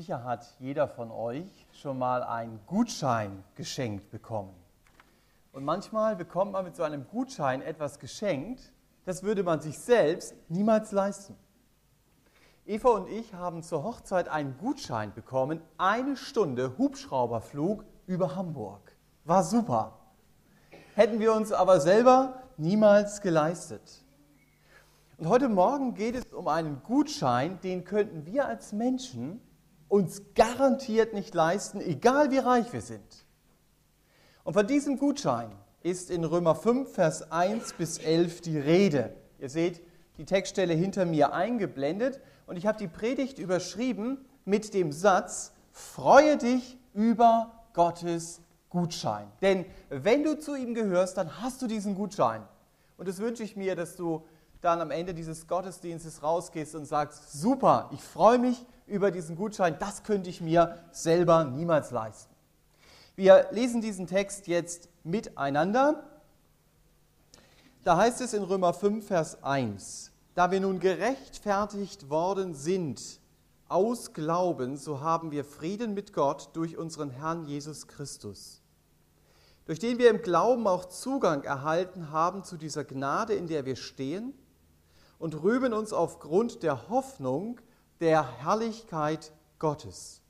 Sicher hat jeder von euch schon mal einen Gutschein geschenkt bekommen. Und manchmal bekommt man mit so einem Gutschein etwas geschenkt, das würde man sich selbst niemals leisten. Eva und ich haben zur Hochzeit einen Gutschein bekommen, eine Stunde Hubschrauberflug über Hamburg. War super. Hätten wir uns aber selber niemals geleistet. Und heute Morgen geht es um einen Gutschein, den könnten wir als Menschen uns garantiert nicht leisten, egal wie reich wir sind. Und von diesem Gutschein ist in Römer 5, Vers 1 bis 11 die Rede. Ihr seht die Textstelle hinter mir eingeblendet und ich habe die Predigt überschrieben mit dem Satz, freue dich über Gottes Gutschein. Denn wenn du zu ihm gehörst, dann hast du diesen Gutschein. Und das wünsche ich mir, dass du dann am Ende dieses Gottesdienstes rausgehst und sagst, super, ich freue mich über diesen Gutschein, das könnte ich mir selber niemals leisten. Wir lesen diesen Text jetzt miteinander. Da heißt es in Römer 5, Vers 1, da wir nun gerechtfertigt worden sind aus Glauben, so haben wir Frieden mit Gott durch unseren Herrn Jesus Christus, durch den wir im Glauben auch Zugang erhalten haben zu dieser Gnade, in der wir stehen und rühmen uns aufgrund der Hoffnung der Herrlichkeit Gottes.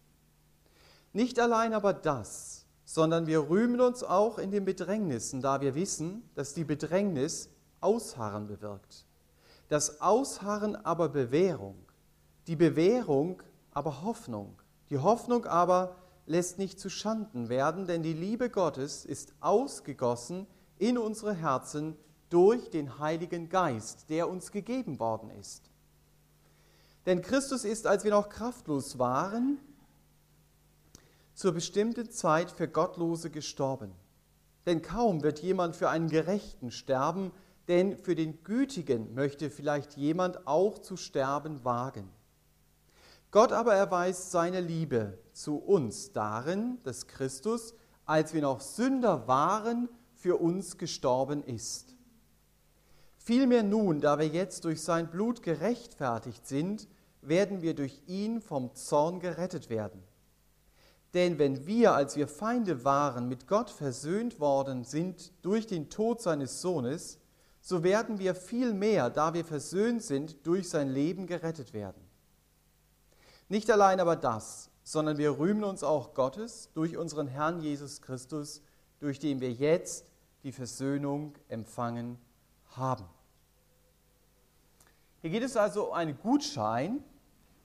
Nicht allein aber das, sondern wir rühmen uns auch in den Bedrängnissen, da wir wissen, dass die Bedrängnis Ausharren bewirkt. Das Ausharren aber Bewährung, die Bewährung aber Hoffnung. Die Hoffnung aber lässt nicht zu Schanden werden, denn die Liebe Gottes ist ausgegossen in unsere Herzen durch den Heiligen Geist, der uns gegeben worden ist. Denn Christus ist, als wir noch kraftlos waren, zur bestimmten Zeit für Gottlose gestorben. Denn kaum wird jemand für einen Gerechten sterben, denn für den Gütigen möchte vielleicht jemand auch zu sterben wagen. Gott aber erweist seine Liebe zu uns darin, dass Christus, als wir noch Sünder waren, für uns gestorben ist. Vielmehr nun, da wir jetzt durch sein Blut gerechtfertigt sind, werden wir durch ihn vom Zorn gerettet werden. Denn wenn wir, als wir Feinde waren, mit Gott versöhnt worden sind durch den Tod seines Sohnes, so werden wir viel mehr, da wir versöhnt sind, durch sein Leben gerettet werden. Nicht allein aber das, sondern wir rühmen uns auch Gottes durch unseren Herrn Jesus Christus, durch den wir jetzt die Versöhnung empfangen haben. Hier geht es also um einen Gutschein,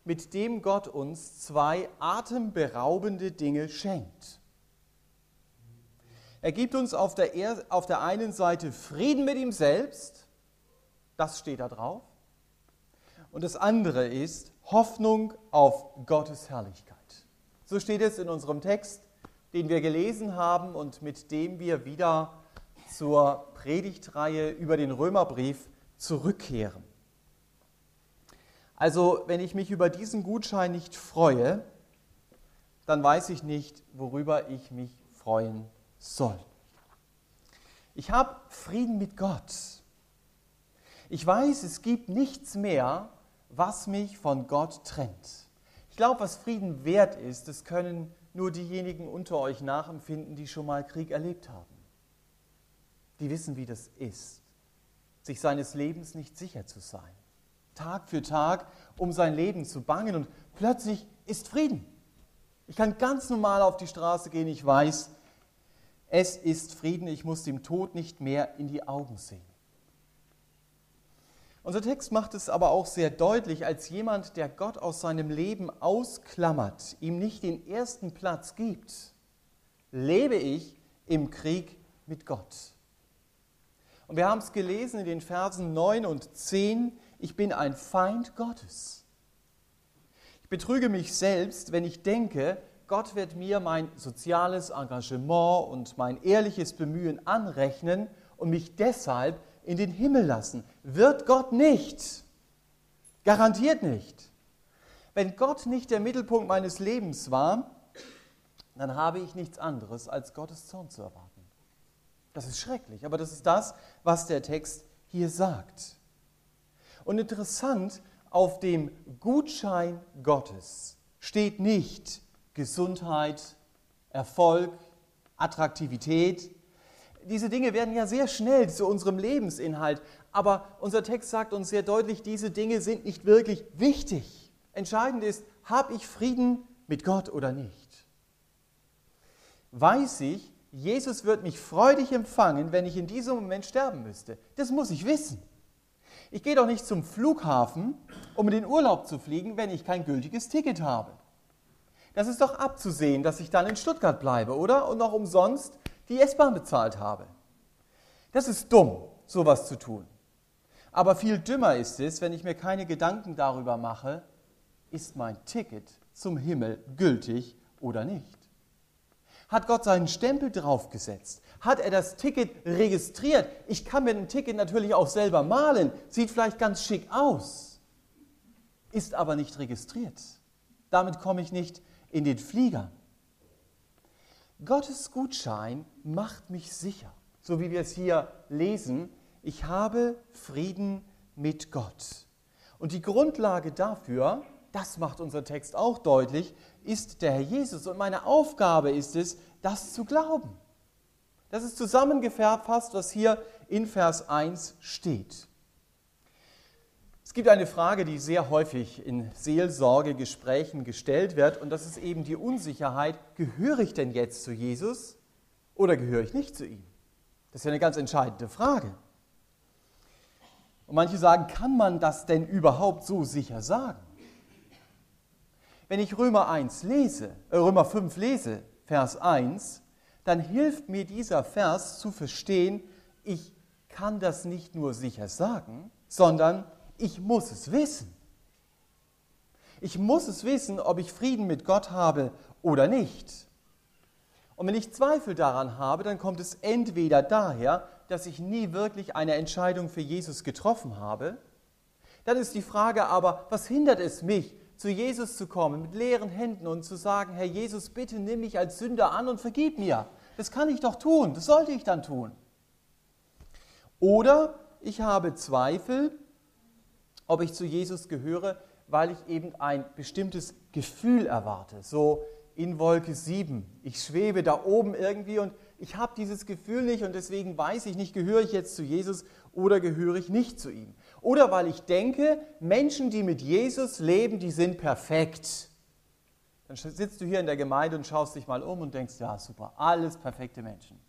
mit dem Gott uns zwei atemberaubende Dinge schenkt. Er gibt uns auf der, er auf der einen Seite Frieden mit ihm selbst, das steht da drauf, und das andere ist Hoffnung auf Gottes Herrlichkeit. So steht es in unserem Text, den wir gelesen haben und mit dem wir wieder zur Predigtreihe über den Römerbrief zurückkehren. Also wenn ich mich über diesen Gutschein nicht freue, dann weiß ich nicht, worüber ich mich freuen soll. Ich habe Frieden mit Gott. Ich weiß, es gibt nichts mehr, was mich von Gott trennt. Ich glaube, was Frieden wert ist, das können nur diejenigen unter euch nachempfinden, die schon mal Krieg erlebt haben. Die wissen, wie das ist, sich seines Lebens nicht sicher zu sein. Tag für Tag um sein Leben zu bangen und plötzlich ist Frieden. Ich kann ganz normal auf die Straße gehen, ich weiß, es ist Frieden, ich muss dem Tod nicht mehr in die Augen sehen. Unser Text macht es aber auch sehr deutlich, als jemand, der Gott aus seinem Leben ausklammert, ihm nicht den ersten Platz gibt, lebe ich im Krieg mit Gott. Und wir haben es gelesen in den Versen 9 und 10, ich bin ein Feind Gottes. Ich betrüge mich selbst, wenn ich denke, Gott wird mir mein soziales Engagement und mein ehrliches Bemühen anrechnen und mich deshalb in den Himmel lassen. Wird Gott nicht. Garantiert nicht. Wenn Gott nicht der Mittelpunkt meines Lebens war, dann habe ich nichts anderes als Gottes Zorn zu erwarten. Das ist schrecklich, aber das ist das, was der Text hier sagt. Und interessant, auf dem Gutschein Gottes steht nicht Gesundheit, Erfolg, Attraktivität. Diese Dinge werden ja sehr schnell zu unserem Lebensinhalt, aber unser Text sagt uns sehr deutlich, diese Dinge sind nicht wirklich wichtig. Entscheidend ist, habe ich Frieden mit Gott oder nicht? Weiß ich, Jesus wird mich freudig empfangen, wenn ich in diesem Moment sterben müsste? Das muss ich wissen. Ich gehe doch nicht zum Flughafen, um in den Urlaub zu fliegen, wenn ich kein gültiges Ticket habe. Das ist doch abzusehen, dass ich dann in Stuttgart bleibe, oder? Und noch umsonst die S-Bahn bezahlt habe. Das ist dumm, sowas zu tun. Aber viel dümmer ist es, wenn ich mir keine Gedanken darüber mache, ist mein Ticket zum Himmel gültig oder nicht. Hat Gott seinen Stempel draufgesetzt? Hat er das Ticket registriert? Ich kann mir ein Ticket natürlich auch selber malen, sieht vielleicht ganz schick aus, ist aber nicht registriert. Damit komme ich nicht in den Flieger. Gottes Gutschein macht mich sicher, so wie wir es hier lesen. Ich habe Frieden mit Gott. Und die Grundlage dafür, das macht unser Text auch deutlich, ist der Herr Jesus. Und meine Aufgabe ist es, das zu glauben. Das ist zusammengefasst, was hier in Vers 1 steht. Es gibt eine Frage, die sehr häufig in Seelsorgegesprächen gestellt wird, und das ist eben die Unsicherheit, gehöre ich denn jetzt zu Jesus oder gehöre ich nicht zu ihm? Das ist ja eine ganz entscheidende Frage. Und manche sagen, kann man das denn überhaupt so sicher sagen? Wenn ich Römer 1 lese, äh Römer 5 lese, Vers 1, dann hilft mir dieser Vers zu verstehen, ich kann das nicht nur sicher sagen, sondern ich muss es wissen. Ich muss es wissen, ob ich Frieden mit Gott habe oder nicht. Und wenn ich Zweifel daran habe, dann kommt es entweder daher, dass ich nie wirklich eine Entscheidung für Jesus getroffen habe. Dann ist die Frage aber, was hindert es mich, zu Jesus zu kommen mit leeren Händen und zu sagen, Herr Jesus, bitte nimm mich als Sünder an und vergib mir. Das kann ich doch tun, das sollte ich dann tun. Oder ich habe Zweifel ob ich zu Jesus gehöre, weil ich eben ein bestimmtes Gefühl erwarte. So in Wolke 7. Ich schwebe da oben irgendwie und ich habe dieses Gefühl nicht und deswegen weiß ich nicht, gehöre ich jetzt zu Jesus oder gehöre ich nicht zu ihm. Oder weil ich denke, Menschen, die mit Jesus leben, die sind perfekt. Dann sitzt du hier in der Gemeinde und schaust dich mal um und denkst, ja super, alles perfekte Menschen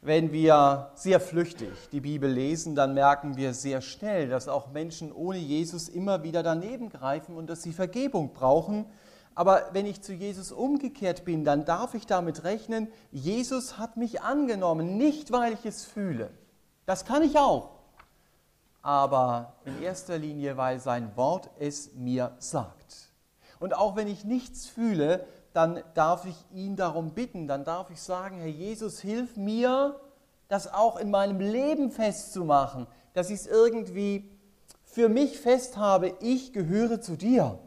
wenn wir sehr flüchtig die Bibel lesen, dann merken wir sehr schnell, dass auch Menschen ohne Jesus immer wieder daneben greifen und dass sie Vergebung brauchen. Aber wenn ich zu Jesus umgekehrt bin, dann darf ich damit rechnen, Jesus hat mich angenommen, nicht weil ich es fühle. Das kann ich auch. Aber in erster Linie, weil sein Wort es mir sagt. Und auch wenn ich nichts fühle, dann darf ich ihn darum bitten, dann darf ich sagen, Herr Jesus, hilf mir, das auch in meinem Leben festzumachen, dass ich es irgendwie für mich fest habe, ich gehöre zu dir.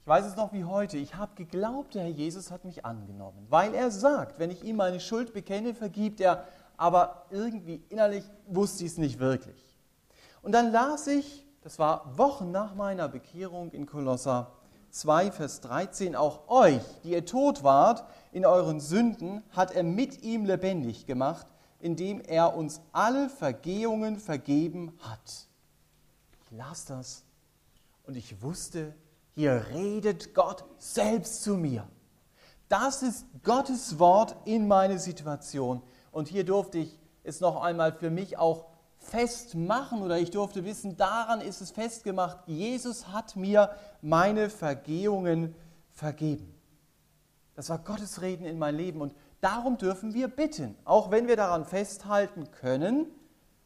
Ich weiß es noch wie heute, ich habe geglaubt, der Herr Jesus hat mich angenommen, weil er sagt, wenn ich ihm meine Schuld bekenne, vergibt er, aber irgendwie innerlich wusste ich es nicht wirklich. Und dann las ich, das war Wochen nach meiner Bekehrung in Kolosser, 2, Vers 13, auch euch, die ihr tot wart in euren Sünden, hat er mit ihm lebendig gemacht, indem er uns alle Vergehungen vergeben hat. Ich las das und ich wusste, hier redet Gott selbst zu mir. Das ist Gottes Wort in meine Situation. Und hier durfte ich es noch einmal für mich auch festmachen oder ich durfte wissen, daran ist es festgemacht, Jesus hat mir meine Vergehungen vergeben. Das war Gottes Reden in mein Leben und darum dürfen wir bitten, auch wenn wir daran festhalten können,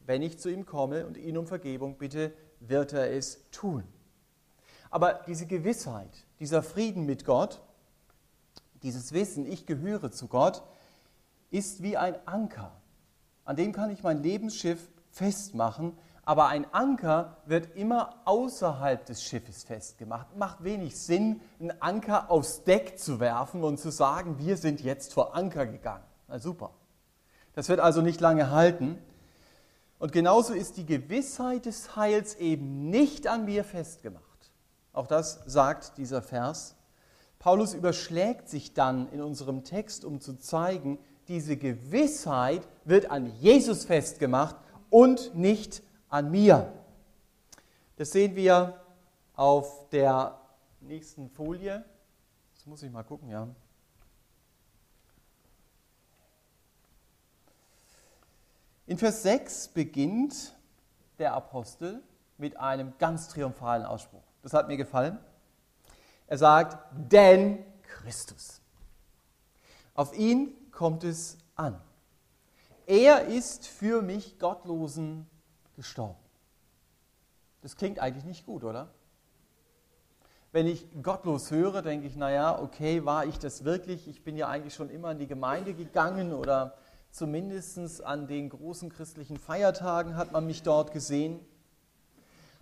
wenn ich zu ihm komme und ihn um Vergebung bitte, wird er es tun. Aber diese Gewissheit, dieser Frieden mit Gott, dieses Wissen, ich gehöre zu Gott, ist wie ein Anker. An dem kann ich mein Lebensschiff festmachen, aber ein Anker wird immer außerhalb des Schiffes festgemacht. Macht wenig Sinn, einen Anker aufs Deck zu werfen und zu sagen, wir sind jetzt vor Anker gegangen. Na super. Das wird also nicht lange halten. Und genauso ist die Gewissheit des Heils eben nicht an mir festgemacht. Auch das sagt dieser Vers. Paulus überschlägt sich dann in unserem Text, um zu zeigen, diese Gewissheit wird an Jesus festgemacht und nicht an mir. Das sehen wir auf der nächsten Folie. Das muss ich mal gucken, ja. In Vers 6 beginnt der Apostel mit einem ganz triumphalen Ausspruch. Das hat mir gefallen. Er sagt, denn Christus. Auf ihn kommt es an. Er ist für mich Gottlosen gestorben. Das klingt eigentlich nicht gut, oder? Wenn ich gottlos höre, denke ich, naja, okay, war ich das wirklich? Ich bin ja eigentlich schon immer in die Gemeinde gegangen oder Zumindest an den großen christlichen Feiertagen hat man mich dort gesehen.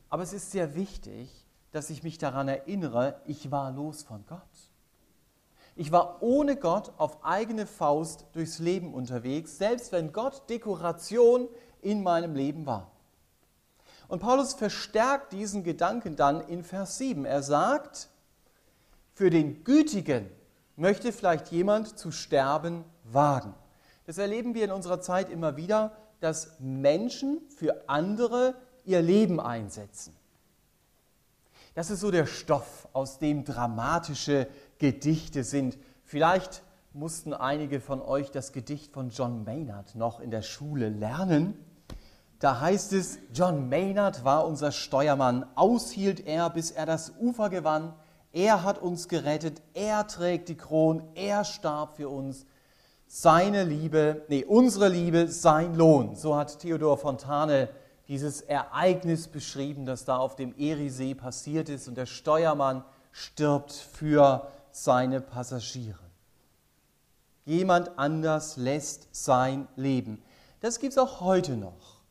Aber es ist sehr wichtig, dass ich mich daran erinnere, ich war los von Gott. Ich war ohne Gott auf eigene Faust durchs Leben unterwegs, selbst wenn Gott Dekoration in meinem Leben war. Und Paulus verstärkt diesen Gedanken dann in Vers 7. Er sagt, für den Gütigen möchte vielleicht jemand zu sterben wagen. Das erleben wir in unserer Zeit immer wieder, dass Menschen für andere ihr Leben einsetzen. Das ist so der Stoff, aus dem dramatische Gedichte sind. Vielleicht mussten einige von euch das Gedicht von John Maynard noch in der Schule lernen. Da heißt es, John Maynard war unser Steuermann, aushielt er, bis er das Ufer gewann. Er hat uns gerettet, er trägt die Kron, er starb für uns seine Liebe, nee, unsere Liebe, sein Lohn. So hat Theodor Fontane dieses Ereignis beschrieben, das da auf dem Eriesee passiert ist und der Steuermann stirbt für seine Passagiere. Jemand anders lässt sein Leben. Das gibt es auch heute noch.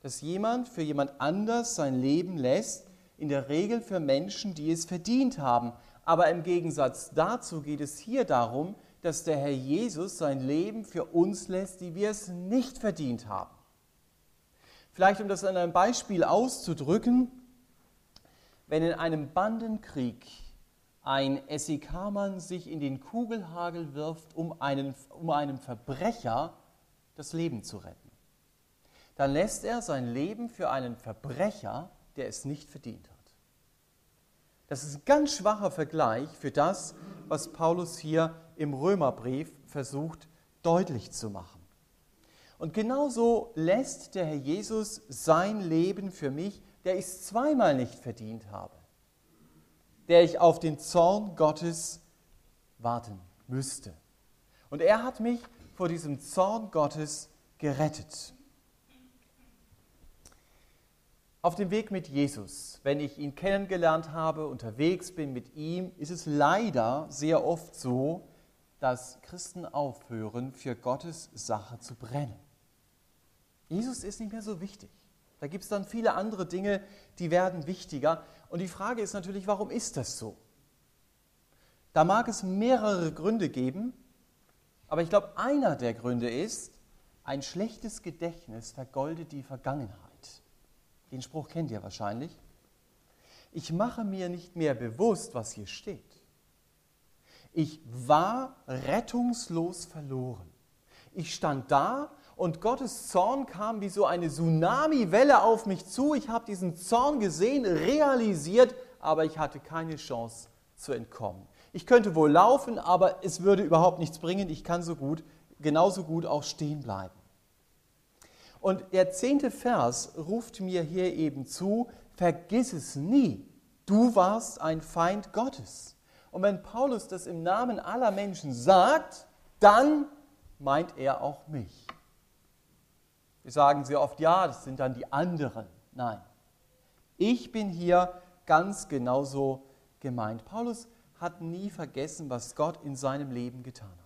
Dass jemand für jemand anders sein Leben lässt, in der Regel für Menschen, die es verdient haben. Aber im Gegensatz dazu geht es hier darum, dass der Herr Jesus sein Leben für uns lässt, die wir es nicht verdient haben. Vielleicht um das an einem Beispiel auszudrücken, wenn in einem Bandenkrieg ein SEK-Mann sich in den Kugelhagel wirft, um, einen, um einem Verbrecher das Leben zu retten, dann lässt er sein Leben für einen Verbrecher, der es nicht verdient hat. Das ist ein ganz schwacher Vergleich für das, was Paulus hier im Römerbrief versucht deutlich zu machen. Und genauso lässt der Herr Jesus sein Leben für mich, der ich zweimal nicht verdient habe, der ich auf den Zorn Gottes warten müsste. Und er hat mich vor diesem Zorn Gottes gerettet. Auf dem Weg mit Jesus, wenn ich ihn kennengelernt habe, unterwegs bin mit ihm, ist es leider sehr oft so, dass Christen aufhören, für Gottes Sache zu brennen. Jesus ist nicht mehr so wichtig. Da gibt es dann viele andere Dinge, die werden wichtiger. Und die Frage ist natürlich, warum ist das so? Da mag es mehrere Gründe geben, aber ich glaube, einer der Gründe ist, ein schlechtes Gedächtnis vergoldet die Vergangenheit. Den Spruch kennt ihr wahrscheinlich. Ich mache mir nicht mehr bewusst, was hier steht. Ich war rettungslos verloren. Ich stand da und Gottes Zorn kam wie so eine Tsunami-Welle auf mich zu. Ich habe diesen Zorn gesehen, realisiert, aber ich hatte keine Chance zu entkommen. Ich könnte wohl laufen, aber es würde überhaupt nichts bringen. Ich kann so gut, genauso gut auch stehen bleiben. Und der zehnte Vers ruft mir hier eben zu, vergiss es nie, du warst ein Feind Gottes. Und wenn Paulus das im Namen aller Menschen sagt, dann meint er auch mich. Wir sagen sehr oft, ja, das sind dann die anderen. Nein, ich bin hier ganz genauso gemeint. Paulus hat nie vergessen, was Gott in seinem Leben getan hat.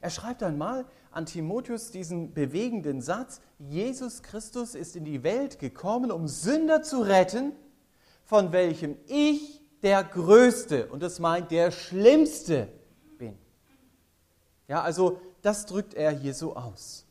Er schreibt einmal an Timotheus diesen bewegenden Satz, Jesus Christus ist in die Welt gekommen, um Sünder zu retten, von welchem ich der Größte und das meint der Schlimmste bin. Ja, also das drückt er hier so aus.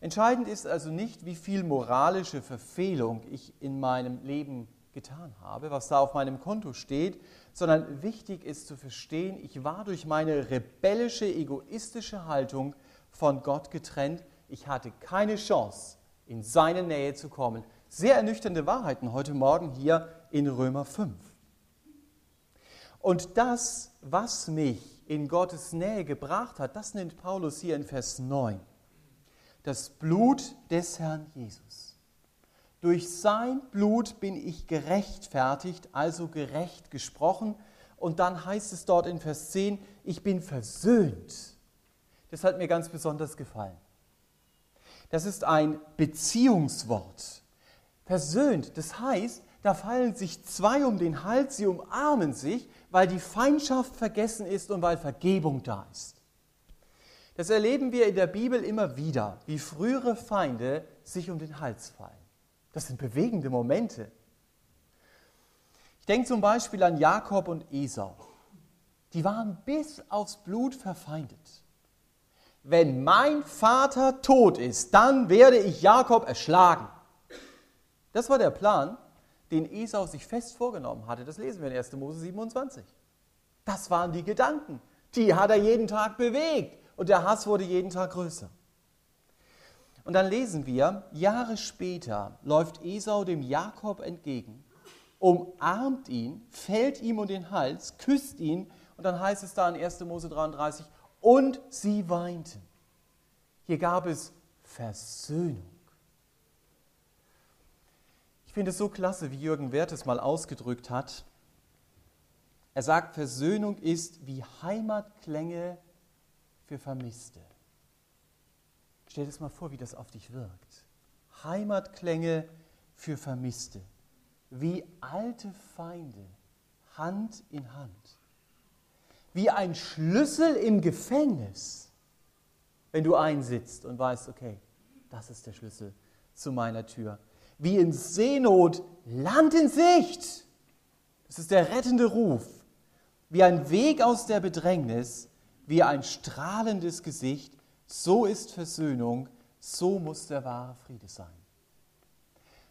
Entscheidend ist also nicht, wie viel moralische Verfehlung ich in meinem Leben getan habe, was da auf meinem Konto steht, sondern wichtig ist zu verstehen, ich war durch meine rebellische, egoistische Haltung von Gott getrennt. Ich hatte keine Chance, in seine Nähe zu kommen. Sehr ernüchternde Wahrheiten heute Morgen hier in Römer 5. Und das, was mich in Gottes Nähe gebracht hat, das nennt Paulus hier in Vers 9 das Blut des Herrn Jesus. Durch sein Blut bin ich gerechtfertigt, also gerecht gesprochen. Und dann heißt es dort in Vers 10, ich bin versöhnt. Das hat mir ganz besonders gefallen. Das ist ein Beziehungswort. Versöhnt, das heißt, da fallen sich zwei um den Hals, sie umarmen sich, weil die Feindschaft vergessen ist und weil Vergebung da ist. Das erleben wir in der Bibel immer wieder, wie frühere Feinde sich um den Hals fallen. Das sind bewegende Momente. Ich denke zum Beispiel an Jakob und Esau. Die waren bis aufs Blut verfeindet. Wenn mein Vater tot ist, dann werde ich Jakob erschlagen. Das war der Plan, den Esau sich fest vorgenommen hatte. Das lesen wir in 1. Mose 27. Das waren die Gedanken. Die hat er jeden Tag bewegt und der Hass wurde jeden Tag größer. Und dann lesen wir, Jahre später läuft Esau dem Jakob entgegen, umarmt ihn, fällt ihm um den Hals, küsst ihn und dann heißt es da in 1. Mose 33, und sie weinten. Hier gab es Versöhnung. Ich finde es so klasse, wie Jürgen Werth es mal ausgedrückt hat. Er sagt, Versöhnung ist wie Heimatklänge für Vermisste. Stell dir mal vor, wie das auf dich wirkt. Heimatklänge für Vermisste. Wie alte Feinde, Hand in Hand. Wie ein Schlüssel im Gefängnis, wenn du einsitzt und weißt, okay, das ist der Schlüssel zu meiner Tür. Wie in Seenot, Land in Sicht. Das ist der rettende Ruf. Wie ein Weg aus der Bedrängnis, wie ein strahlendes Gesicht, so ist Versöhnung, so muss der wahre Friede sein.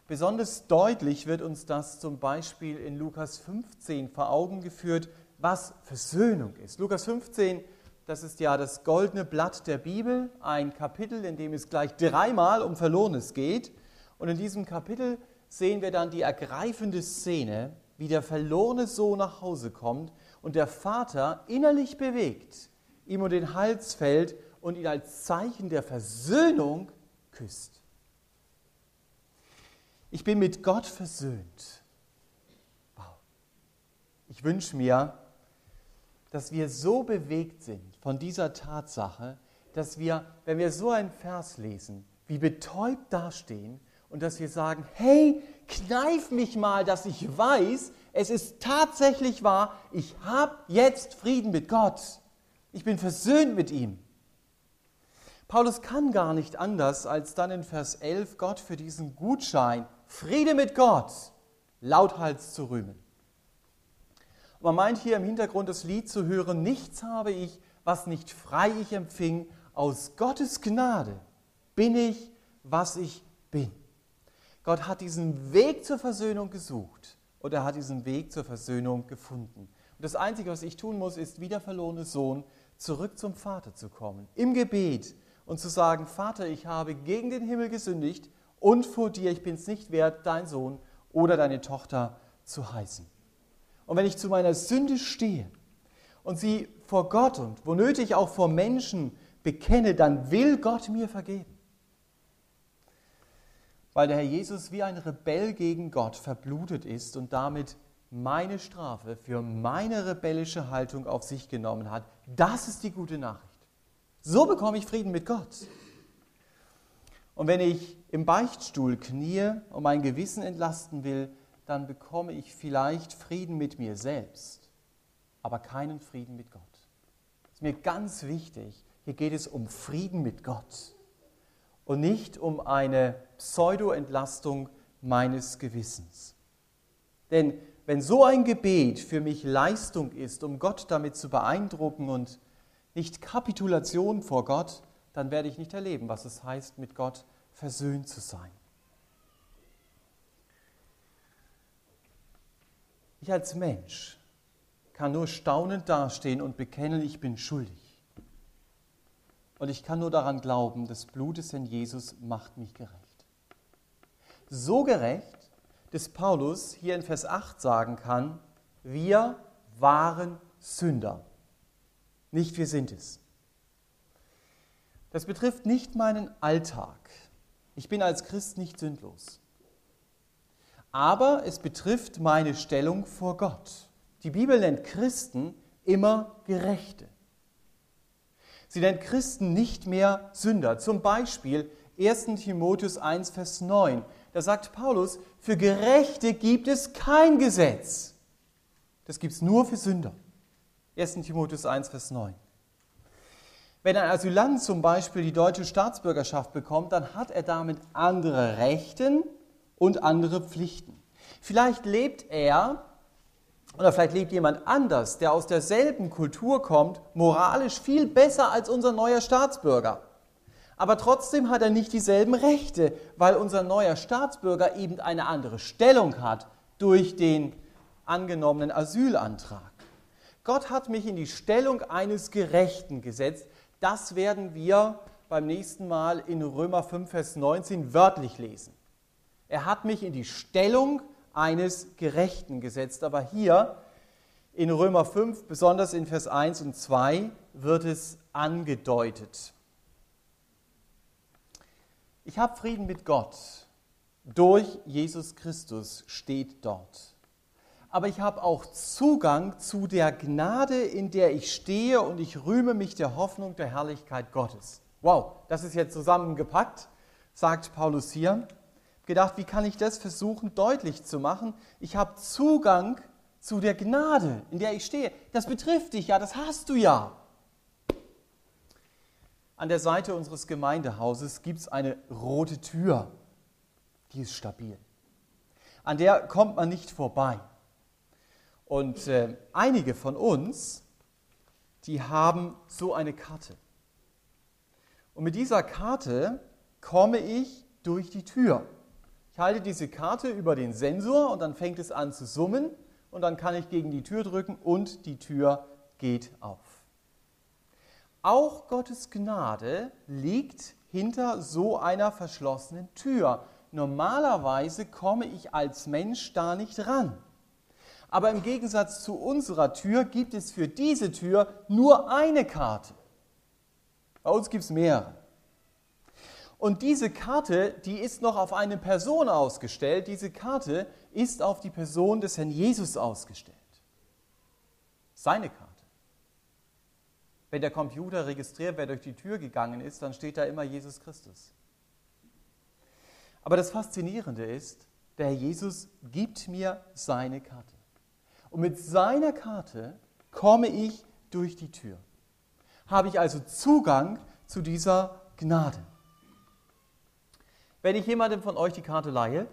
Besonders deutlich wird uns das zum Beispiel in Lukas 15 vor Augen geführt, was Versöhnung ist. Lukas 15, das ist ja das goldene Blatt der Bibel, ein Kapitel, in dem es gleich dreimal um Verlorenes geht. Und in diesem Kapitel sehen wir dann die ergreifende Szene, wie der verlorene Sohn nach Hause kommt und der Vater innerlich bewegt ihm um den Hals fällt und ihn als Zeichen der Versöhnung küsst. Ich bin mit Gott versöhnt. Wow. Ich wünsche mir, dass wir so bewegt sind von dieser Tatsache, dass wir, wenn wir so einen Vers lesen, wie betäubt dastehen und dass wir sagen, hey, kneif mich mal, dass ich weiß, es ist tatsächlich wahr, ich habe jetzt Frieden mit Gott. Ich bin versöhnt mit ihm. Paulus kann gar nicht anders, als dann in Vers 11 Gott für diesen Gutschein, Friede mit Gott, lauthals zu rühmen. man meint hier im Hintergrund das Lied zu hören, nichts habe ich, was nicht frei ich empfing, aus Gottes Gnade bin ich, was ich bin. Gott hat diesen Weg zur Versöhnung gesucht und er hat diesen Weg zur Versöhnung gefunden. Das Einzige, was ich tun muss, ist wie der verlorene Sohn zurück zum Vater zu kommen, im Gebet und zu sagen, Vater, ich habe gegen den Himmel gesündigt und vor dir, ich bin es nicht wert, dein Sohn oder deine Tochter zu heißen. Und wenn ich zu meiner Sünde stehe und sie vor Gott und womöglich auch vor Menschen bekenne, dann will Gott mir vergeben. Weil der Herr Jesus wie ein Rebell gegen Gott verblutet ist und damit meine Strafe für meine rebellische Haltung auf sich genommen hat. Das ist die gute Nachricht. So bekomme ich Frieden mit Gott. Und wenn ich im Beichtstuhl knie und mein Gewissen entlasten will, dann bekomme ich vielleicht Frieden mit mir selbst, aber keinen Frieden mit Gott. Das ist mir ganz wichtig. Hier geht es um Frieden mit Gott und nicht um eine Pseudo-Entlastung meines Gewissens. Denn wenn so ein Gebet für mich Leistung ist, um Gott damit zu beeindrucken und nicht Kapitulation vor Gott, dann werde ich nicht erleben, was es heißt, mit Gott versöhnt zu sein. Ich als Mensch kann nur staunend dastehen und bekennen, ich bin schuldig. Und ich kann nur daran glauben, das Blut des Herrn Jesus macht mich gerecht. So gerecht, dass Paulus hier in Vers 8 sagen kann, wir waren Sünder. Nicht wir sind es. Das betrifft nicht meinen Alltag. Ich bin als Christ nicht sündlos. Aber es betrifft meine Stellung vor Gott. Die Bibel nennt Christen immer Gerechte. Sie nennt Christen nicht mehr Sünder. Zum Beispiel 1 Timotheus 1, Vers 9. Da sagt Paulus, für Gerechte gibt es kein Gesetz. Das gibt es nur für Sünder. 1 Timotheus 1, Vers 9. Wenn ein Asylant zum Beispiel die deutsche Staatsbürgerschaft bekommt, dann hat er damit andere Rechte und andere Pflichten. Vielleicht lebt er oder vielleicht lebt jemand anders, der aus derselben Kultur kommt, moralisch viel besser als unser neuer Staatsbürger. Aber trotzdem hat er nicht dieselben Rechte, weil unser neuer Staatsbürger eben eine andere Stellung hat durch den angenommenen Asylantrag. Gott hat mich in die Stellung eines Gerechten gesetzt. Das werden wir beim nächsten Mal in Römer 5, Vers 19 wörtlich lesen. Er hat mich in die Stellung eines Gerechten gesetzt. Aber hier in Römer 5, besonders in Vers 1 und 2, wird es angedeutet. Ich habe Frieden mit Gott. Durch Jesus Christus steht dort. Aber ich habe auch Zugang zu der Gnade, in der ich stehe und ich rühme mich der Hoffnung der Herrlichkeit Gottes. Wow, das ist jetzt zusammengepackt, sagt Paulus hier gedacht, wie kann ich das versuchen deutlich zu machen? Ich habe Zugang zu der Gnade, in der ich stehe. Das betrifft dich ja, das hast du ja. An der Seite unseres Gemeindehauses gibt es eine rote Tür. Die ist stabil. An der kommt man nicht vorbei. Und äh, einige von uns, die haben so eine Karte. Und mit dieser Karte komme ich durch die Tür. Ich halte diese Karte über den Sensor und dann fängt es an zu summen und dann kann ich gegen die Tür drücken und die Tür geht auf. Auch Gottes Gnade liegt hinter so einer verschlossenen Tür. Normalerweise komme ich als Mensch da nicht ran. Aber im Gegensatz zu unserer Tür gibt es für diese Tür nur eine Karte. Bei uns gibt es mehrere. Und diese Karte, die ist noch auf eine Person ausgestellt. Diese Karte ist auf die Person des Herrn Jesus ausgestellt. Seine Karte. Wenn der Computer registriert, wer durch die Tür gegangen ist, dann steht da immer Jesus Christus. Aber das Faszinierende ist, der Herr Jesus gibt mir seine Karte. Und mit seiner Karte komme ich durch die Tür. Habe ich also Zugang zu dieser Gnade. Wenn ich jemandem von euch die Karte leihe,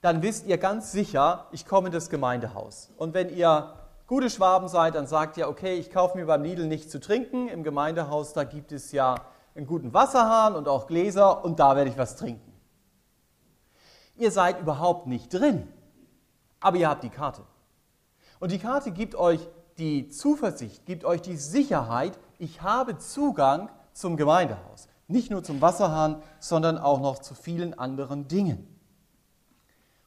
dann wisst ihr ganz sicher, ich komme in das Gemeindehaus. Und wenn ihr gute Schwaben seid, dann sagt ihr, okay, ich kaufe mir beim Lidl nichts zu trinken. Im Gemeindehaus, da gibt es ja einen guten Wasserhahn und auch Gläser und da werde ich was trinken. Ihr seid überhaupt nicht drin, aber ihr habt die Karte. Und die Karte gibt euch die Zuversicht, gibt euch die Sicherheit, ich habe Zugang zum Gemeindehaus. Nicht nur zum Wasserhahn, sondern auch noch zu vielen anderen Dingen.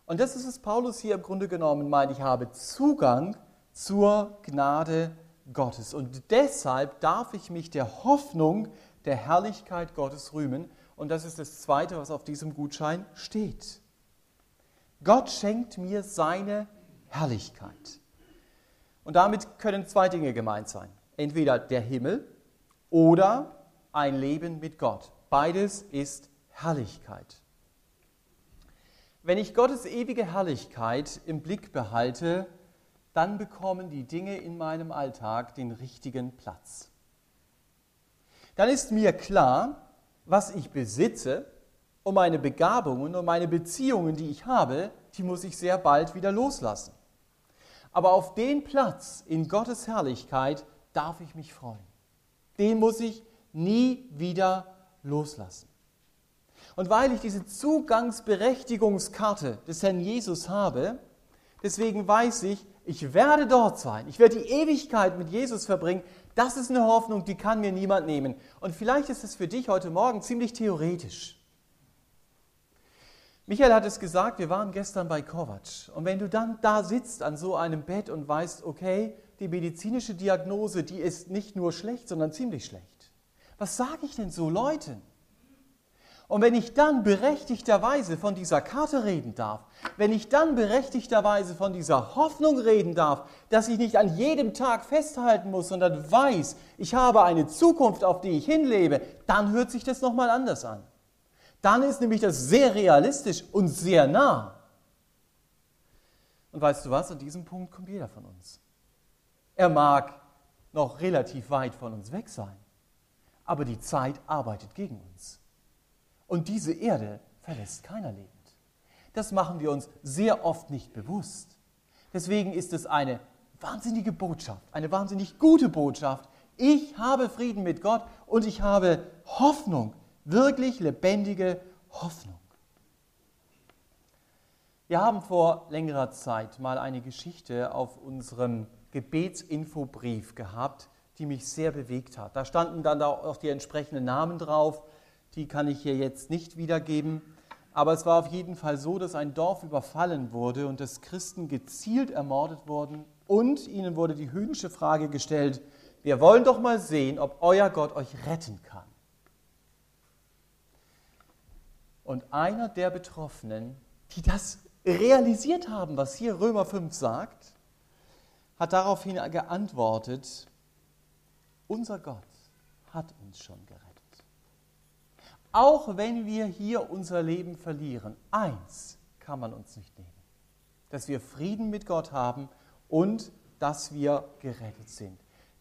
Und das ist es Paulus hier im Grunde genommen meint, ich habe Zugang zur Gnade Gottes. Und deshalb darf ich mich der Hoffnung der Herrlichkeit Gottes rühmen. Und das ist das Zweite, was auf diesem Gutschein steht. Gott schenkt mir seine Herrlichkeit. Und damit können zwei Dinge gemeint sein. Entweder der Himmel oder ein Leben mit Gott. Beides ist Herrlichkeit. Wenn ich Gottes ewige Herrlichkeit im Blick behalte, dann bekommen die Dinge in meinem Alltag den richtigen Platz. Dann ist mir klar, was ich besitze und meine Begabungen und meine Beziehungen, die ich habe, die muss ich sehr bald wieder loslassen. Aber auf den Platz in Gottes Herrlichkeit darf ich mich freuen. Den muss ich nie wieder loslassen. Und weil ich diese Zugangsberechtigungskarte des Herrn Jesus habe, deswegen weiß ich, ich werde dort sein. Ich werde die Ewigkeit mit Jesus verbringen. Das ist eine Hoffnung, die kann mir niemand nehmen. Und vielleicht ist es für dich heute Morgen ziemlich theoretisch. Michael hat es gesagt, wir waren gestern bei Kovac. Und wenn du dann da sitzt an so einem Bett und weißt, okay, die medizinische Diagnose, die ist nicht nur schlecht, sondern ziemlich schlecht. Was sage ich denn so Leuten? Und wenn ich dann berechtigterweise von dieser Karte reden darf, wenn ich dann berechtigterweise von dieser Hoffnung reden darf, dass ich nicht an jedem Tag festhalten muss, sondern weiß, ich habe eine Zukunft, auf die ich hinlebe, dann hört sich das nochmal anders an. Dann ist nämlich das sehr realistisch und sehr nah. Und weißt du was, an diesem Punkt kommt jeder von uns. Er mag noch relativ weit von uns weg sein, aber die Zeit arbeitet gegen uns. Und diese Erde verlässt keiner lebend. Das machen wir uns sehr oft nicht bewusst. Deswegen ist es eine wahnsinnige Botschaft, eine wahnsinnig gute Botschaft. Ich habe Frieden mit Gott und ich habe Hoffnung, wirklich lebendige Hoffnung. Wir haben vor längerer Zeit mal eine Geschichte auf unserem Gebetsinfobrief gehabt, die mich sehr bewegt hat. Da standen dann auch die entsprechenden Namen drauf die kann ich hier jetzt nicht wiedergeben. Aber es war auf jeden Fall so, dass ein Dorf überfallen wurde und dass Christen gezielt ermordet wurden. Und ihnen wurde die höhnische Frage gestellt, wir wollen doch mal sehen, ob euer Gott euch retten kann. Und einer der Betroffenen, die das realisiert haben, was hier Römer 5 sagt, hat daraufhin geantwortet, unser Gott hat uns schon gerettet auch wenn wir hier unser Leben verlieren, eins kann man uns nicht nehmen, dass wir Frieden mit Gott haben und dass wir gerettet sind.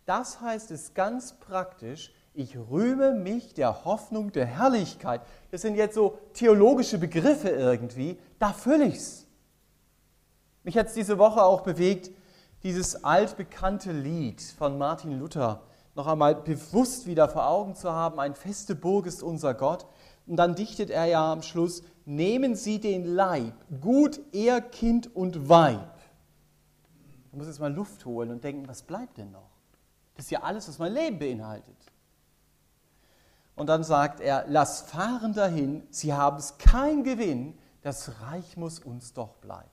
Das heißt es ganz praktisch, ich rühme mich der Hoffnung der Herrlichkeit. Das sind jetzt so theologische Begriffe irgendwie, da fülle ich's. Mich hat es diese Woche auch bewegt, dieses altbekannte Lied von Martin Luther noch einmal bewusst wieder vor Augen zu haben, ein feste Burg ist unser Gott. Und dann dichtet er ja am Schluss, nehmen Sie den Leib, gut er Kind und Weib. Man muss jetzt mal Luft holen und denken, was bleibt denn noch? Das ist ja alles, was mein Leben beinhaltet. Und dann sagt er, lass fahren dahin, sie haben es kein Gewinn, das Reich muss uns doch bleiben.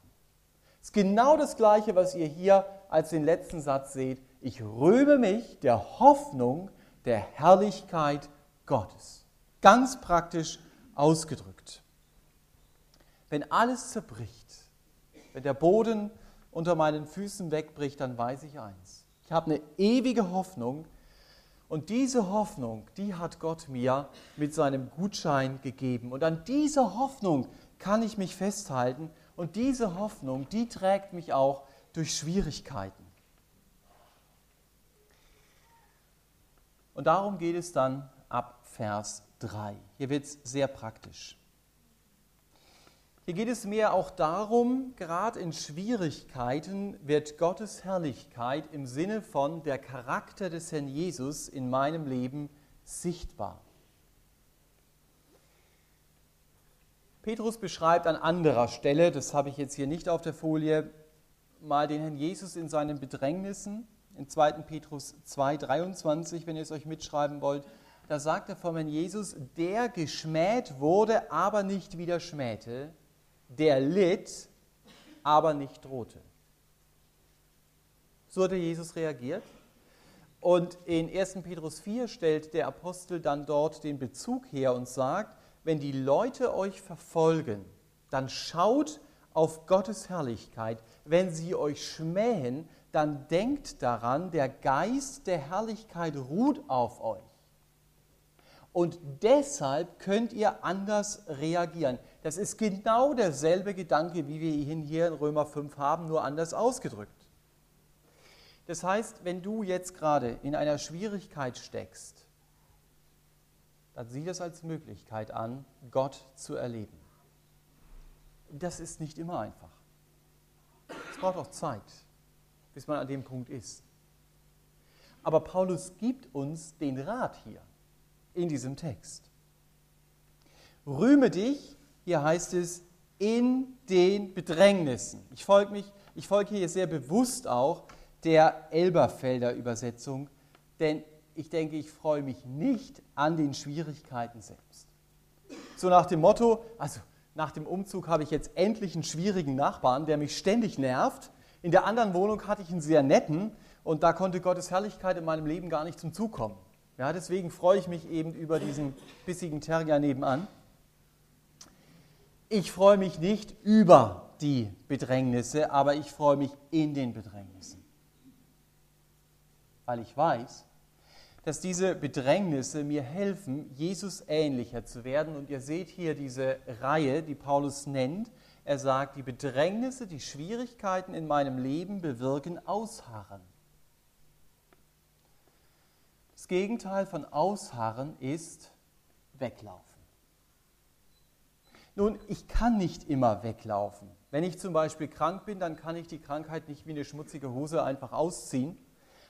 Das ist genau das Gleiche, was ihr hier als den letzten Satz seht ich rühme mich der Hoffnung der Herrlichkeit Gottes. Ganz praktisch ausgedrückt. Wenn alles zerbricht, wenn der Boden unter meinen Füßen wegbricht, dann weiß ich eins. Ich habe eine ewige Hoffnung und diese Hoffnung, die hat Gott mir mit seinem Gutschein gegeben. Und an dieser Hoffnung kann ich mich festhalten und diese Hoffnung, die trägt mich auch durch Schwierigkeiten. Und darum geht es dann ab Vers 3. Hier wird es sehr praktisch. Hier geht es mir auch darum, gerade in Schwierigkeiten wird Gottes Herrlichkeit im Sinne von der Charakter des Herrn Jesus in meinem Leben sichtbar. Petrus beschreibt an anderer Stelle, das habe ich jetzt hier nicht auf der Folie, mal den Herrn Jesus in seinen Bedrängnissen in 2. Petrus 2, 23, wenn ihr es euch mitschreiben wollt, da sagt er vom Herrn Jesus, der geschmäht wurde, aber nicht wieder schmähte, der litt, aber nicht drohte. So hat der Jesus reagiert. Und in 1. Petrus 4 stellt der Apostel dann dort den Bezug her und sagt, wenn die Leute euch verfolgen, dann schaut auf Gottes Herrlichkeit. Wenn sie euch schmähen, dann denkt daran, der Geist der Herrlichkeit ruht auf euch. Und deshalb könnt ihr anders reagieren. Das ist genau derselbe Gedanke, wie wir ihn hier in Römer 5 haben, nur anders ausgedrückt. Das heißt, wenn du jetzt gerade in einer Schwierigkeit steckst, dann sieh das als Möglichkeit an, Gott zu erleben. Das ist nicht immer einfach. Es braucht auch Zeit bis man an dem Punkt ist. Aber Paulus gibt uns den Rat hier. in diesem Text. Rühme dich, hier heißt es, in den Bedrängnissen. Ich folge, mich, ich folge hier sehr bewusst auch der Elberfelder Übersetzung, denn ich denke, ich freue mich nicht an den Schwierigkeiten selbst. So nach dem Motto, also nach dem Umzug habe ich jetzt endlich einen schwierigen Nachbarn, der mich ständig nervt. In der anderen Wohnung hatte ich einen sehr netten und da konnte Gottes Herrlichkeit in meinem Leben gar nicht zum Zug kommen. Ja, deswegen freue ich mich eben über diesen bissigen Terrier nebenan. Ich freue mich nicht über die Bedrängnisse, aber ich freue mich in den Bedrängnissen. Weil ich weiß, dass diese Bedrängnisse mir helfen, Jesus ähnlicher zu werden. Und ihr seht hier diese Reihe, die Paulus nennt. Er sagt, die Bedrängnisse, die Schwierigkeiten in meinem Leben bewirken Ausharren. Das Gegenteil von Ausharren ist Weglaufen. Nun, ich kann nicht immer weglaufen. Wenn ich zum Beispiel krank bin, dann kann ich die Krankheit nicht wie eine schmutzige Hose einfach ausziehen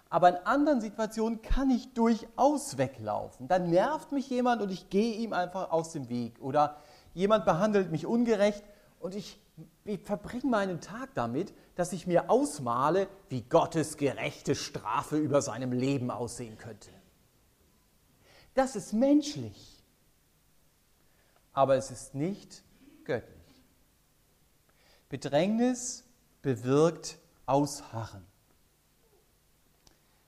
aber in anderen Situationen kann ich durchaus weglaufen. Dann nervt mich jemand und ich gehe ihm einfach aus dem Weg. Oder jemand behandelt mich ungerecht und ich, ich verbringe meinen Tag damit, dass ich mir ausmale, wie Gottes gerechte Strafe über seinem Leben aussehen könnte. Das ist menschlich, aber es ist nicht göttlich. Bedrängnis bewirkt Ausharren.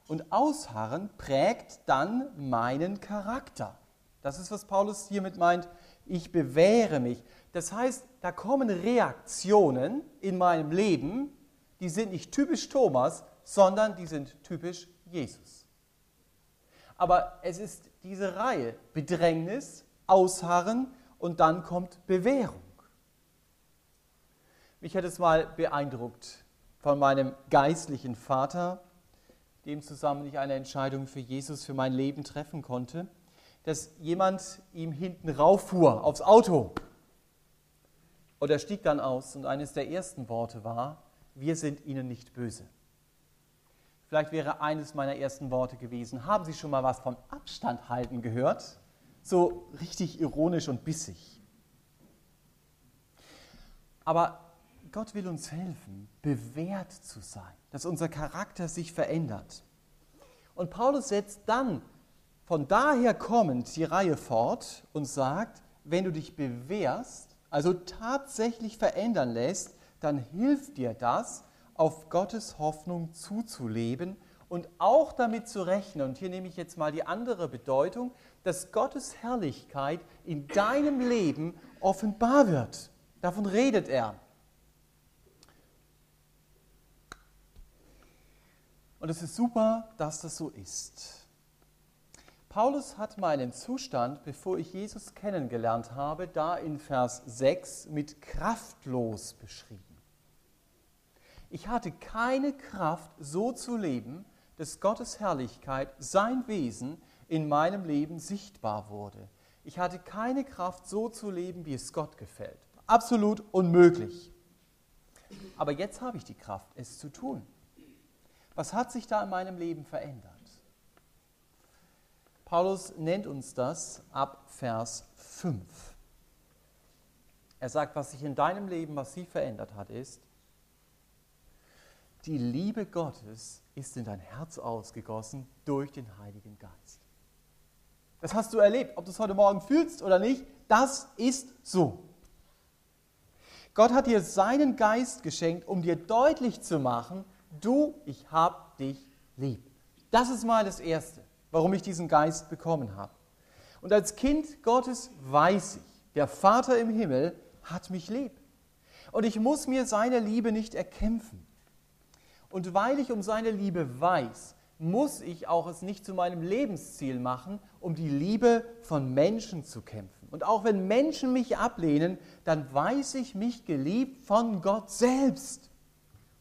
Und Ausharren prägt dann meinen Charakter. Das ist, was Paulus hiermit meint. Ich bewähre mich. Das heißt, da kommen Reaktionen in meinem Leben, die sind nicht typisch Thomas, sondern die sind typisch Jesus. Aber es ist diese Reihe Bedrängnis, Ausharren und dann kommt Bewährung. Mich hat es mal beeindruckt von meinem geistlichen Vater, dem zusammen ich eine Entscheidung für Jesus, für mein Leben treffen konnte, dass jemand ihm hinten rauffuhr aufs Auto. Und er stieg dann aus und eines der ersten Worte war, wir sind Ihnen nicht böse. Vielleicht wäre eines meiner ersten Worte gewesen, haben Sie schon mal was von Abstand halten gehört? So richtig ironisch und bissig. Aber Gott will uns helfen, bewährt zu sein, dass unser Charakter sich verändert. Und Paulus setzt dann von daher kommend die Reihe fort und sagt, wenn du dich bewährst, also tatsächlich verändern lässt, dann hilft dir das, auf Gottes Hoffnung zuzuleben und auch damit zu rechnen. Und hier nehme ich jetzt mal die andere Bedeutung, dass Gottes Herrlichkeit in deinem Leben offenbar wird. Davon redet er. Und es ist super, dass das so ist. Paulus hat meinen Zustand, bevor ich Jesus kennengelernt habe, da in Vers 6 mit kraftlos beschrieben. Ich hatte keine Kraft, so zu leben, dass Gottes Herrlichkeit, sein Wesen in meinem Leben sichtbar wurde. Ich hatte keine Kraft, so zu leben, wie es Gott gefällt. Absolut unmöglich. Aber jetzt habe ich die Kraft, es zu tun. Was hat sich da in meinem Leben verändert? Paulus nennt uns das ab Vers 5. Er sagt, was sich in deinem Leben massiv verändert hat, ist, die Liebe Gottes ist in dein Herz ausgegossen durch den Heiligen Geist. Das hast du erlebt, ob du es heute Morgen fühlst oder nicht, das ist so. Gott hat dir seinen Geist geschenkt, um dir deutlich zu machen, du, ich hab dich lieb. Das ist mal das Erste, warum ich diesen Geist bekommen habe. Und als Kind Gottes weiß ich, der Vater im Himmel hat mich lieb. Und ich muss mir seine Liebe nicht erkämpfen. Und weil ich um seine Liebe weiß, muss ich auch es nicht zu meinem Lebensziel machen, um die Liebe von Menschen zu kämpfen. Und auch wenn Menschen mich ablehnen, dann weiß ich mich geliebt von Gott selbst.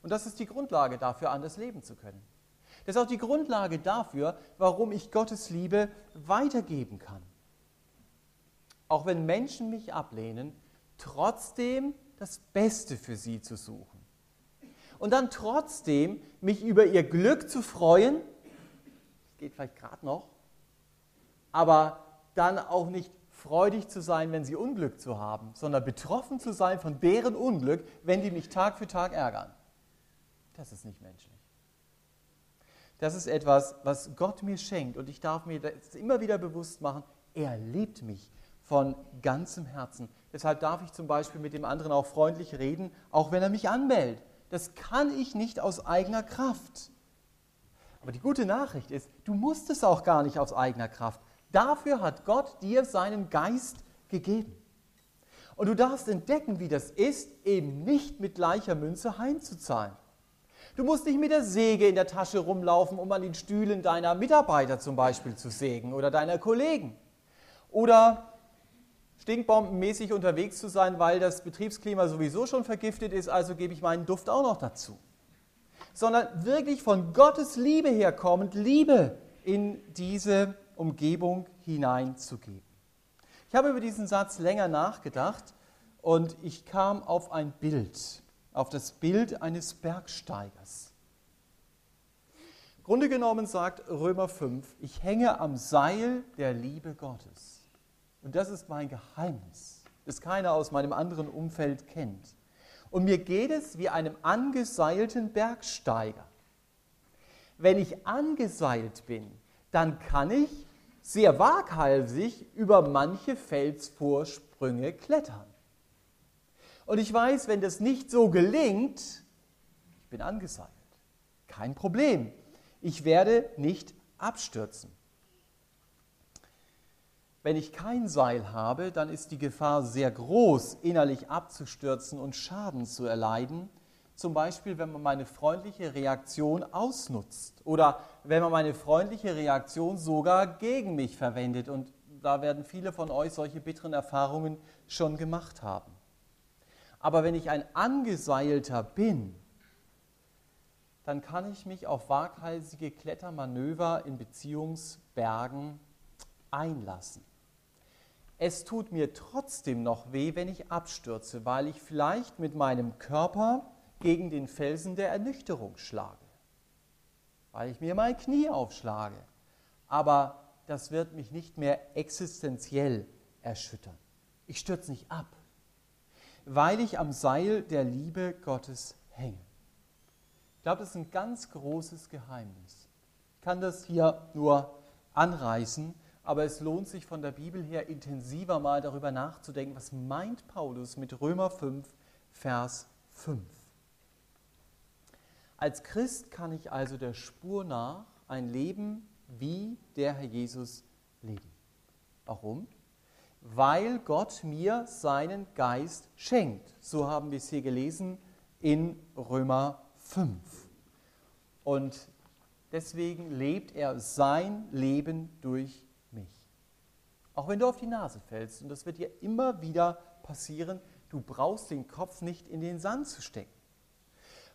Und das ist die Grundlage dafür, anders leben zu können. Das ist auch die Grundlage dafür, warum ich Gottes Liebe weitergeben kann. Auch wenn Menschen mich ablehnen, trotzdem das Beste für sie zu suchen. Und dann trotzdem mich über ihr Glück zu freuen, das geht vielleicht gerade noch, aber dann auch nicht freudig zu sein, wenn sie Unglück zu haben, sondern betroffen zu sein von deren Unglück, wenn die mich Tag für Tag ärgern. Das ist nicht menschlich. Das ist etwas, was Gott mir schenkt und ich darf mir das immer wieder bewusst machen, er liebt mich von ganzem Herzen. Deshalb darf ich zum Beispiel mit dem anderen auch freundlich reden, auch wenn er mich anmeldet. Das kann ich nicht aus eigener Kraft. Aber die gute Nachricht ist, du musst es auch gar nicht aus eigener Kraft. Dafür hat Gott dir seinen Geist gegeben. Und du darfst entdecken, wie das ist, eben nicht mit gleicher Münze heimzuzahlen. Du musst nicht mit der Säge in der Tasche rumlaufen, um an den Stühlen deiner Mitarbeiter zum Beispiel zu sägen oder deiner Kollegen. Oder stinkbombenmäßig unterwegs zu sein, weil das Betriebsklima sowieso schon vergiftet ist, also gebe ich meinen Duft auch noch dazu. Sondern wirklich von Gottes Liebe herkommend, Liebe in diese Umgebung hineinzugeben. Ich habe über diesen Satz länger nachgedacht und ich kam auf ein Bild auf das Bild eines Bergsteigers. Grunde genommen sagt Römer 5, ich hänge am Seil der Liebe Gottes. Und das ist mein Geheimnis, das keiner aus meinem anderen Umfeld kennt. Und mir geht es wie einem angeseilten Bergsteiger. Wenn ich angeseilt bin, dann kann ich sehr waghalsig über manche Felsvorsprünge klettern. Und ich weiß, wenn das nicht so gelingt, ich bin angeseilt. Kein Problem. Ich werde nicht abstürzen. Wenn ich kein Seil habe, dann ist die Gefahr sehr groß, innerlich abzustürzen und Schaden zu erleiden. Zum Beispiel, wenn man meine freundliche Reaktion ausnutzt oder wenn man meine freundliche Reaktion sogar gegen mich verwendet. Und da werden viele von euch solche bitteren Erfahrungen schon gemacht haben. Aber wenn ich ein Angeseilter bin, dann kann ich mich auf waghalsige Klettermanöver in Beziehungsbergen einlassen. Es tut mir trotzdem noch weh, wenn ich abstürze, weil ich vielleicht mit meinem Körper gegen den Felsen der Ernüchterung schlage, weil ich mir mein Knie aufschlage. Aber das wird mich nicht mehr existenziell erschüttern. Ich stürze nicht ab weil ich am Seil der Liebe Gottes hänge. Ich glaube, das ist ein ganz großes Geheimnis. Ich kann das hier nur anreißen, aber es lohnt sich von der Bibel her intensiver mal darüber nachzudenken, was meint Paulus mit Römer 5, Vers 5. Als Christ kann ich also der Spur nach ein Leben wie der Herr Jesus leben. Warum? Weil Gott mir seinen Geist schenkt. So haben wir es hier gelesen in Römer 5. Und deswegen lebt er sein Leben durch mich. Auch wenn du auf die Nase fällst, und das wird dir immer wieder passieren, du brauchst den Kopf nicht in den Sand zu stecken.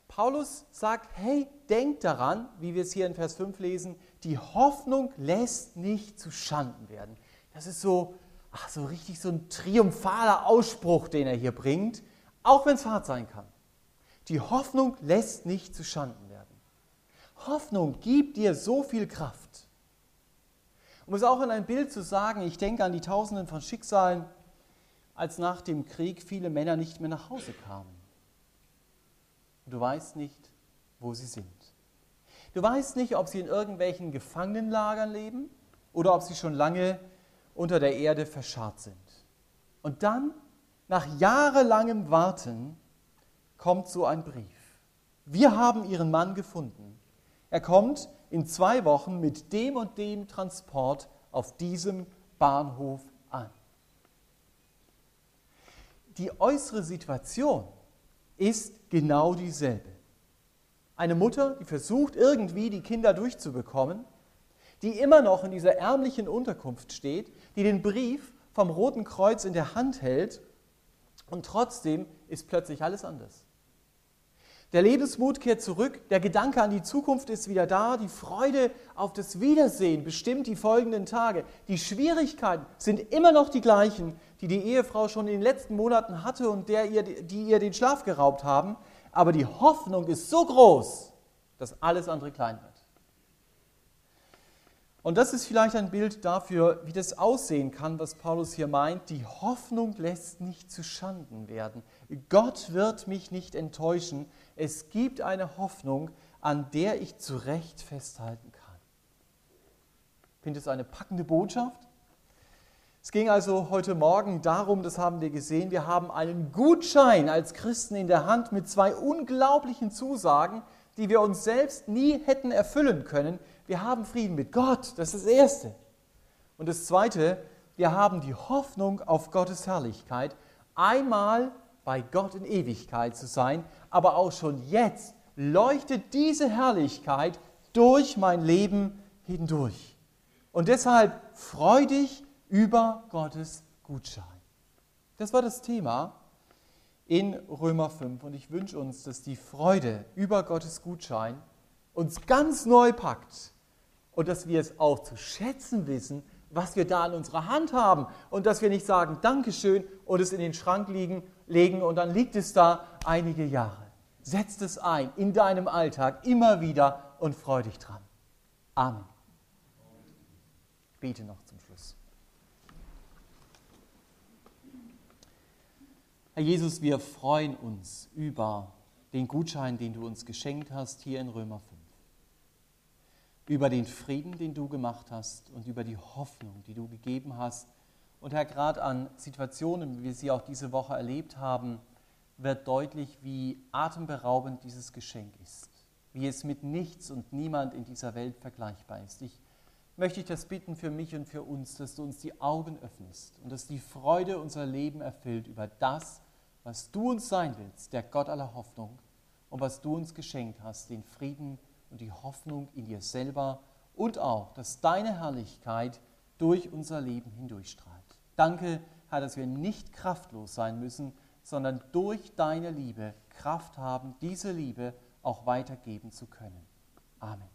Paulus sagt, hey, denk daran, wie wir es hier in Vers 5 lesen, die Hoffnung lässt nicht zu Schanden werden. Das ist so ach, so richtig so ein triumphaler Ausspruch, den er hier bringt, auch wenn es hart sein kann. Die Hoffnung lässt nicht zu Schanden werden. Hoffnung gibt dir so viel Kraft. Um es auch in ein Bild zu sagen, ich denke an die Tausenden von Schicksalen, als nach dem Krieg viele Männer nicht mehr nach Hause kamen. Du weißt nicht, wo sie sind. Du weißt nicht, ob sie in irgendwelchen Gefangenenlagern leben oder ob sie schon lange unter der Erde verscharrt sind. Und dann, nach jahrelangem Warten, kommt so ein Brief. Wir haben Ihren Mann gefunden. Er kommt in zwei Wochen mit dem und dem Transport auf diesem Bahnhof an. Die äußere Situation ist genau dieselbe. Eine Mutter, die versucht irgendwie die Kinder durchzubekommen, die immer noch in dieser ärmlichen Unterkunft steht, die den Brief vom Roten Kreuz in der Hand hält und trotzdem ist plötzlich alles anders. Der Lebensmut kehrt zurück, der Gedanke an die Zukunft ist wieder da, die Freude auf das Wiedersehen bestimmt die folgenden Tage. Die Schwierigkeiten sind immer noch die gleichen, die die Ehefrau schon in den letzten Monaten hatte und der ihr, die ihr den Schlaf geraubt haben, aber die Hoffnung ist so groß, dass alles andere klein wird. Und das ist vielleicht ein Bild dafür, wie das aussehen kann, was Paulus hier meint. Die Hoffnung lässt nicht zu Schanden werden. Gott wird mich nicht enttäuschen. Es gibt eine Hoffnung, an der ich zu Recht festhalten kann. Ich finde es eine packende Botschaft. Es ging also heute Morgen darum, das haben wir gesehen, wir haben einen Gutschein als Christen in der Hand mit zwei unglaublichen Zusagen, die wir uns selbst nie hätten erfüllen können. Wir haben Frieden mit Gott, das ist das Erste. Und das Zweite, wir haben die Hoffnung auf Gottes Herrlichkeit, einmal bei Gott in Ewigkeit zu sein, aber auch schon jetzt leuchtet diese Herrlichkeit durch mein Leben hindurch. Und deshalb freu dich über Gottes Gutschein. Das war das Thema in Römer 5. Und ich wünsche uns, dass die Freude über Gottes Gutschein uns ganz neu packt und dass wir es auch zu schätzen wissen, was wir da in unserer Hand haben und dass wir nicht sagen Dankeschön und es in den Schrank liegen, legen und dann liegt es da einige Jahre. Setz es ein in deinem Alltag immer wieder und freu dich dran. Amen. Bete noch zum Schluss. Herr Jesus, wir freuen uns über den Gutschein, den du uns geschenkt hast hier in Römer 5. Über den Frieden, den du gemacht hast und über die Hoffnung, die du gegeben hast. Und Herr, gerade an Situationen, wie wir sie auch diese Woche erlebt haben, wird deutlich, wie atemberaubend dieses Geschenk ist, wie es mit nichts und niemand in dieser Welt vergleichbar ist. Ich möchte dich das bitten für mich und für uns, dass du uns die Augen öffnest und dass die Freude unser Leben erfüllt über das, was du uns sein willst, der Gott aller Hoffnung, und was du uns geschenkt hast, den Frieden und die Hoffnung in dir selber und auch, dass deine Herrlichkeit durch unser Leben hindurchstrahlt. Danke, Herr, dass wir nicht kraftlos sein müssen, sondern durch deine Liebe Kraft haben, diese Liebe auch weitergeben zu können. Amen.